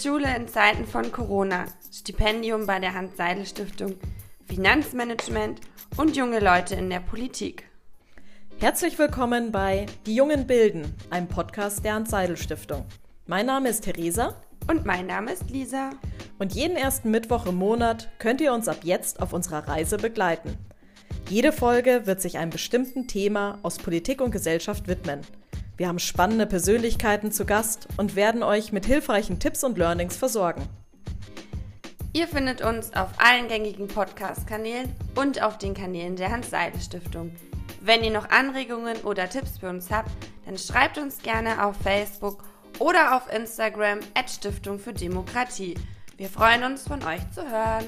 Schule in Zeiten von Corona, Stipendium bei der Hans-Seidel-Stiftung, Finanzmanagement und junge Leute in der Politik. Herzlich willkommen bei Die Jungen bilden, einem Podcast der Hans-Seidel-Stiftung. Mein Name ist Theresa. Und mein Name ist Lisa. Und jeden ersten Mittwoch im Monat könnt ihr uns ab jetzt auf unserer Reise begleiten. Jede Folge wird sich einem bestimmten Thema aus Politik und Gesellschaft widmen – wir haben spannende Persönlichkeiten zu Gast und werden euch mit hilfreichen Tipps und Learnings versorgen. Ihr findet uns auf allen gängigen Podcast-Kanälen und auf den Kanälen der Hans-Seidel-Stiftung. Wenn ihr noch Anregungen oder Tipps für uns habt, dann schreibt uns gerne auf Facebook oder auf Instagram at Stiftung für Demokratie. Wir freuen uns, von euch zu hören.